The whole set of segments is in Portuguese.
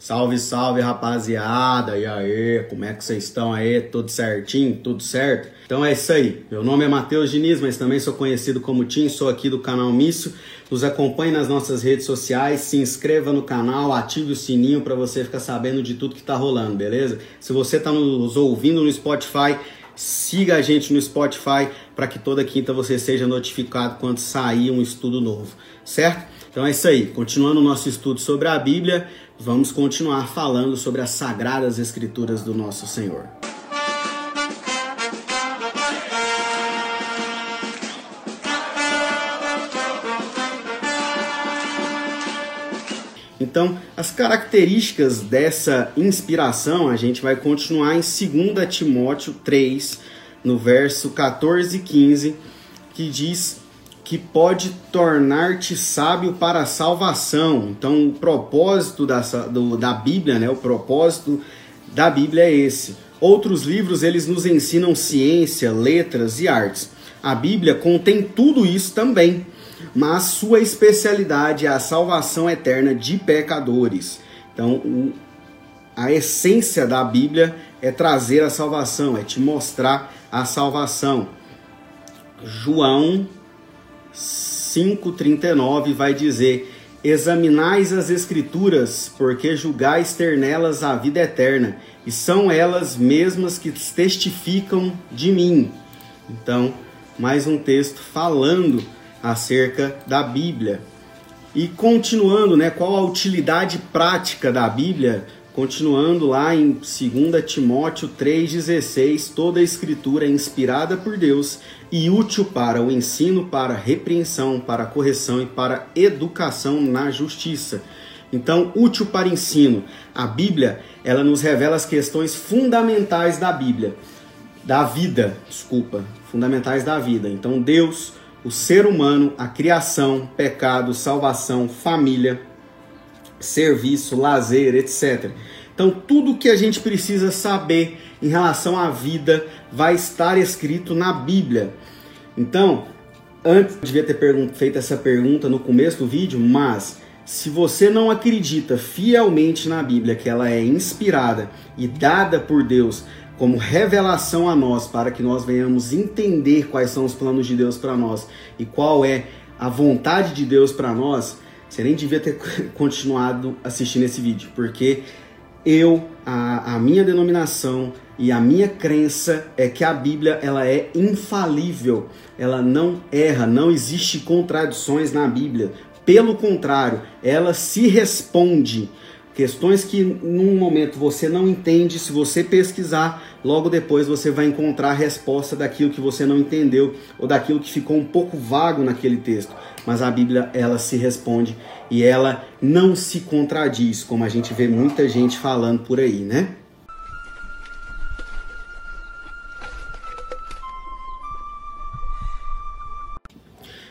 Salve, salve rapaziada! E aí, como é que vocês estão aí? Tudo certinho? Tudo certo? Então é isso aí. Meu nome é Matheus Diniz, mas também sou conhecido como Tim, sou aqui do canal Mício. Nos acompanhe nas nossas redes sociais, se inscreva no canal, ative o sininho para você ficar sabendo de tudo que tá rolando, beleza? Se você tá nos ouvindo no Spotify, siga a gente no Spotify para que toda quinta você seja notificado quando sair um estudo novo, certo? Então é isso aí. Continuando o nosso estudo sobre a Bíblia, vamos continuar falando sobre as sagradas escrituras do nosso Senhor. Então, as características dessa inspiração, a gente vai continuar em 2 Timóteo 3, no verso 14 e 15, que diz que pode tornar-te sábio para a salvação. Então, o propósito da, do, da Bíblia, né, o propósito da Bíblia é esse. Outros livros, eles nos ensinam ciência, letras e artes. A Bíblia contém tudo isso também, mas sua especialidade é a salvação eterna de pecadores. Então, o, a essência da Bíblia é trazer a salvação, é te mostrar a salvação. João 5,39 vai dizer: Examinais as Escrituras, porque julgais ter nelas a vida eterna, e são elas mesmas que testificam de mim. Então, mais um texto falando acerca da Bíblia. E continuando, né, qual a utilidade prática da Bíblia? Continuando lá em 2 Timóteo 3,16, toda a escritura é inspirada por Deus e útil para o ensino, para repreensão, para correção e para educação na justiça. Então, útil para ensino. A Bíblia, ela nos revela as questões fundamentais da Bíblia, da vida, desculpa, fundamentais da vida. Então, Deus, o ser humano, a criação, pecado, salvação, família, serviço, lazer, etc. Então, tudo que a gente precisa saber em relação à vida vai estar escrito na Bíblia. Então, antes eu devia ter feito essa pergunta no começo do vídeo, mas se você não acredita fielmente na Bíblia, que ela é inspirada e dada por Deus como revelação a nós, para que nós venhamos entender quais são os planos de Deus para nós e qual é a vontade de Deus para nós, você nem devia ter continuado assistindo esse vídeo, porque eu, a, a minha denominação e a minha crença é que a Bíblia ela é infalível, ela não erra, não existe contradições na Bíblia. Pelo contrário, ela se responde. Questões que num momento você não entende, se você pesquisar, logo depois você vai encontrar a resposta daquilo que você não entendeu ou daquilo que ficou um pouco vago naquele texto mas a Bíblia ela se responde e ela não se contradiz, como a gente vê muita gente falando por aí, né?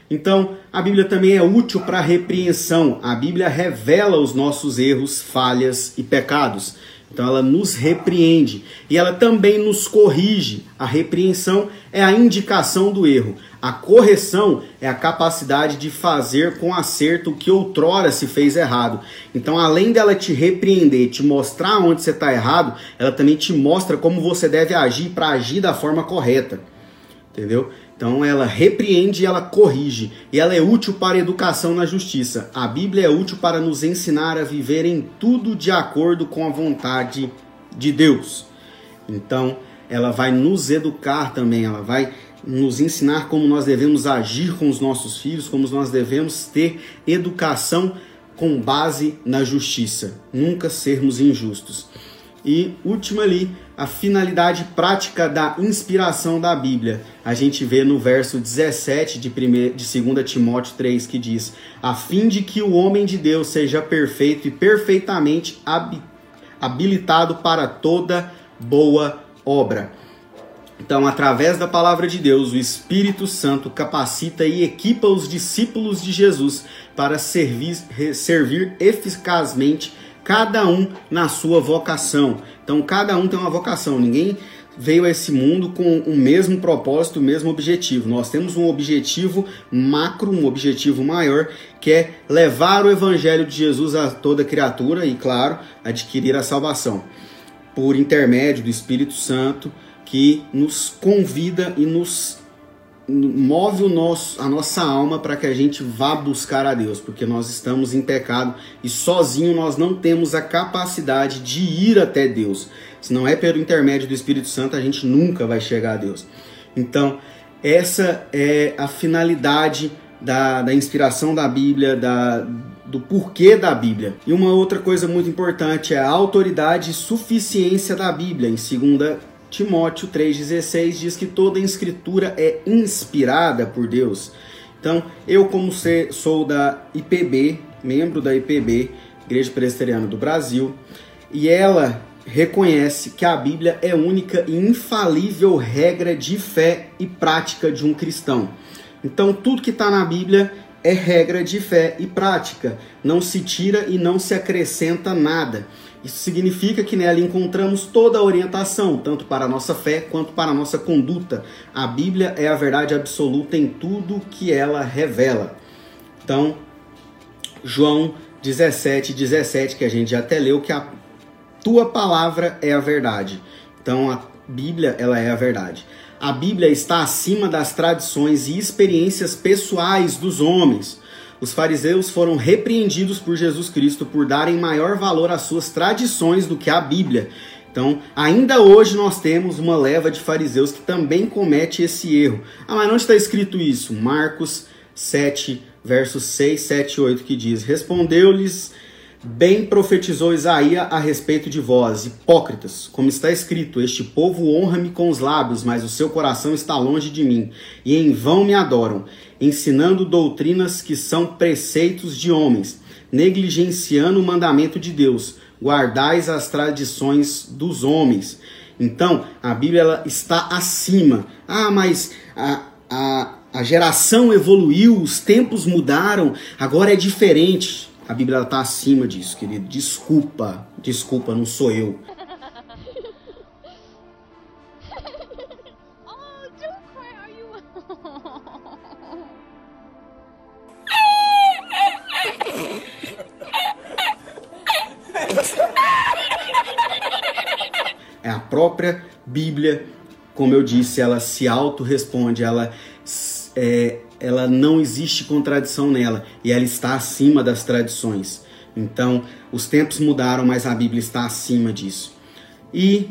Então, a Bíblia também é útil para repreensão. A Bíblia revela os nossos erros, falhas e pecados. Então ela nos repreende e ela também nos corrige. A repreensão é a indicação do erro. A correção é a capacidade de fazer com acerto o que outrora se fez errado. Então, além dela te repreender, te mostrar onde você está errado, ela também te mostra como você deve agir para agir da forma correta. Entendeu? Então ela repreende e ela corrige. E ela é útil para a educação na justiça. A Bíblia é útil para nos ensinar a viver em tudo de acordo com a vontade de Deus. Então ela vai nos educar também, ela vai nos ensinar como nós devemos agir com os nossos filhos, como nós devemos ter educação com base na justiça, nunca sermos injustos. E última ali, a finalidade prática da inspiração da Bíblia. A gente vê no verso 17 de, primeir, de 2 Timóteo 3 que diz: A fim de que o homem de Deus seja perfeito e perfeitamente habilitado para toda boa obra. Então, através da palavra de Deus, o Espírito Santo capacita e equipa os discípulos de Jesus para servir, servir eficazmente cada um na sua vocação. Então, cada um tem uma vocação. Ninguém veio a esse mundo com o mesmo propósito, o mesmo objetivo. Nós temos um objetivo macro, um objetivo maior, que é levar o evangelho de Jesus a toda criatura e, claro, adquirir a salvação por intermédio do Espírito Santo que nos convida e nos move o nosso, a nossa alma para que a gente vá buscar a Deus, porque nós estamos em pecado e sozinho nós não temos a capacidade de ir até Deus. Se não é pelo intermédio do Espírito Santo, a gente nunca vai chegar a Deus. Então, essa é a finalidade da, da inspiração da Bíblia, da, do porquê da Bíblia. E uma outra coisa muito importante é a autoridade e suficiência da Bíblia. Em 2 Timóteo 3,16 diz que toda escritura é inspirada por Deus. Então, eu, como sou da IPB, membro da IPB, Igreja Presbiteriana do Brasil, e ela reconhece que a Bíblia é única e infalível regra de fé e prática de um cristão. Então, tudo que está na Bíblia é regra de fé e prática, não se tira e não se acrescenta nada. Isso significa que nela encontramos toda a orientação, tanto para a nossa fé quanto para a nossa conduta. A Bíblia é a verdade absoluta em tudo que ela revela. Então, João 17, 17, que a gente já até leu, que a tua palavra é a verdade. Então, a Bíblia, ela é a verdade. A Bíblia está acima das tradições e experiências pessoais dos homens os fariseus foram repreendidos por Jesus Cristo por darem maior valor às suas tradições do que à Bíblia. Então, ainda hoje nós temos uma leva de fariseus que também comete esse erro. Ah, mas não está escrito isso? Marcos 7, versos 6, 7 e 8, que diz: Respondeu-lhes Bem profetizou Isaías a respeito de vós, hipócritas, como está escrito: Este povo honra-me com os lábios, mas o seu coração está longe de mim, e em vão me adoram, ensinando doutrinas que são preceitos de homens, negligenciando o mandamento de Deus. Guardais as tradições dos homens. Então, a Bíblia ela está acima. Ah, mas a, a, a geração evoluiu, os tempos mudaram, agora é diferente. A Bíblia está acima disso, querido. Desculpa, desculpa, não sou eu. É a própria Bíblia, como eu disse, ela se auto-responde, ela é, ela não existe contradição nela e ela está acima das tradições. Então, os tempos mudaram, mas a Bíblia está acima disso. E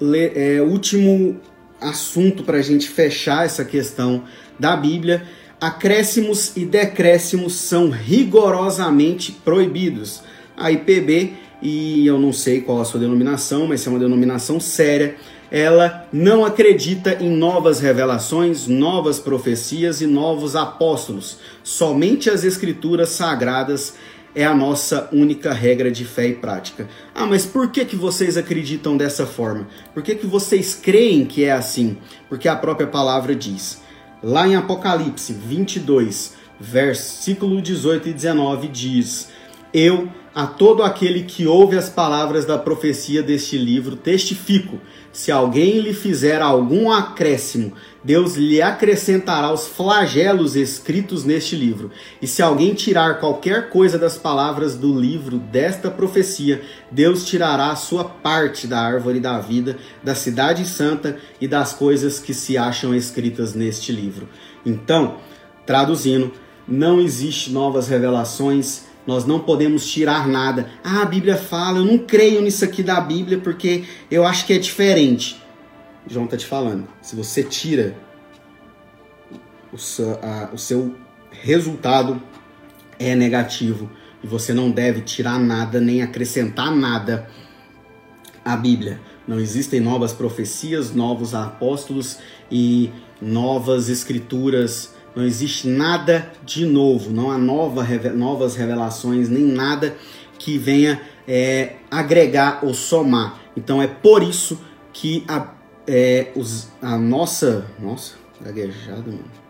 é, último assunto para a gente fechar essa questão da Bíblia: acréscimos e decréscimos são rigorosamente proibidos. A IPB, e eu não sei qual a sua denominação, mas é uma denominação séria, ela não acredita em novas revelações, novas profecias e novos apóstolos. Somente as escrituras sagradas é a nossa única regra de fé e prática. Ah, mas por que, que vocês acreditam dessa forma? Por que, que vocês creem que é assim? Porque a própria palavra diz. Lá em Apocalipse 22, versículo 18 e 19 diz: Eu a todo aquele que ouve as palavras da profecia deste livro, testifico: se alguém lhe fizer algum acréscimo, Deus lhe acrescentará os flagelos escritos neste livro. E se alguém tirar qualquer coisa das palavras do livro desta profecia, Deus tirará a sua parte da árvore da vida, da cidade santa e das coisas que se acham escritas neste livro. Então, traduzindo, não existe novas revelações nós não podemos tirar nada. Ah, a Bíblia fala, eu não creio nisso aqui da Bíblia porque eu acho que é diferente. João está te falando. Se você tira o seu, a, o seu resultado é negativo e você não deve tirar nada nem acrescentar nada à Bíblia. Não existem novas profecias, novos apóstolos e novas escrituras não existe nada de novo, não há nova, novas revelações, nem nada que venha é, agregar ou somar. Então é por isso que a, é, os, a nossa. Nossa, gaguejada, mano.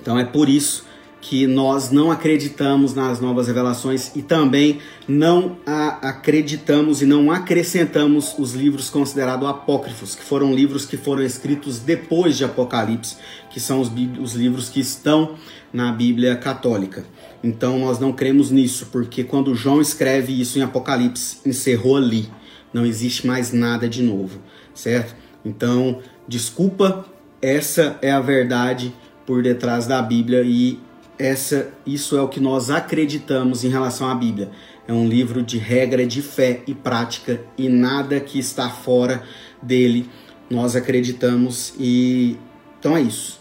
Então é por isso que nós não acreditamos nas novas revelações e também não acreditamos e não acrescentamos os livros considerados apócrifos, que foram livros que foram escritos depois de Apocalipse, que são os, os livros que estão na Bíblia católica. Então nós não cremos nisso, porque quando João escreve isso em Apocalipse, encerrou ali. Não existe mais nada de novo, certo? Então, desculpa, essa é a verdade por detrás da Bíblia e essa, isso é o que nós acreditamos em relação à Bíblia. É um livro de regra de fé e prática e nada que está fora dele nós acreditamos e então é isso.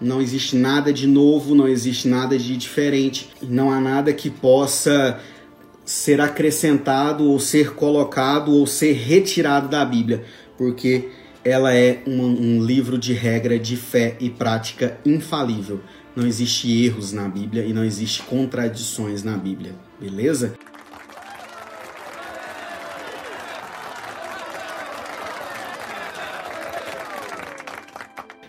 Não existe nada de novo, não existe nada de diferente, não há nada que possa ser acrescentado ou ser colocado ou ser retirado da Bíblia, porque ela é um, um livro de regra de fé e prática infalível. Não existe erros na Bíblia e não existe contradições na Bíblia, beleza?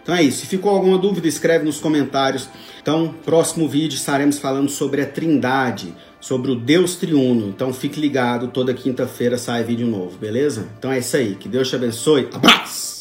Então é isso. Se ficou alguma dúvida, escreve nos comentários. Então, próximo vídeo estaremos falando sobre a Trindade, sobre o Deus triuno. Então fique ligado, toda quinta-feira sai vídeo novo, beleza? Então é isso aí. Que Deus te abençoe. Abraço!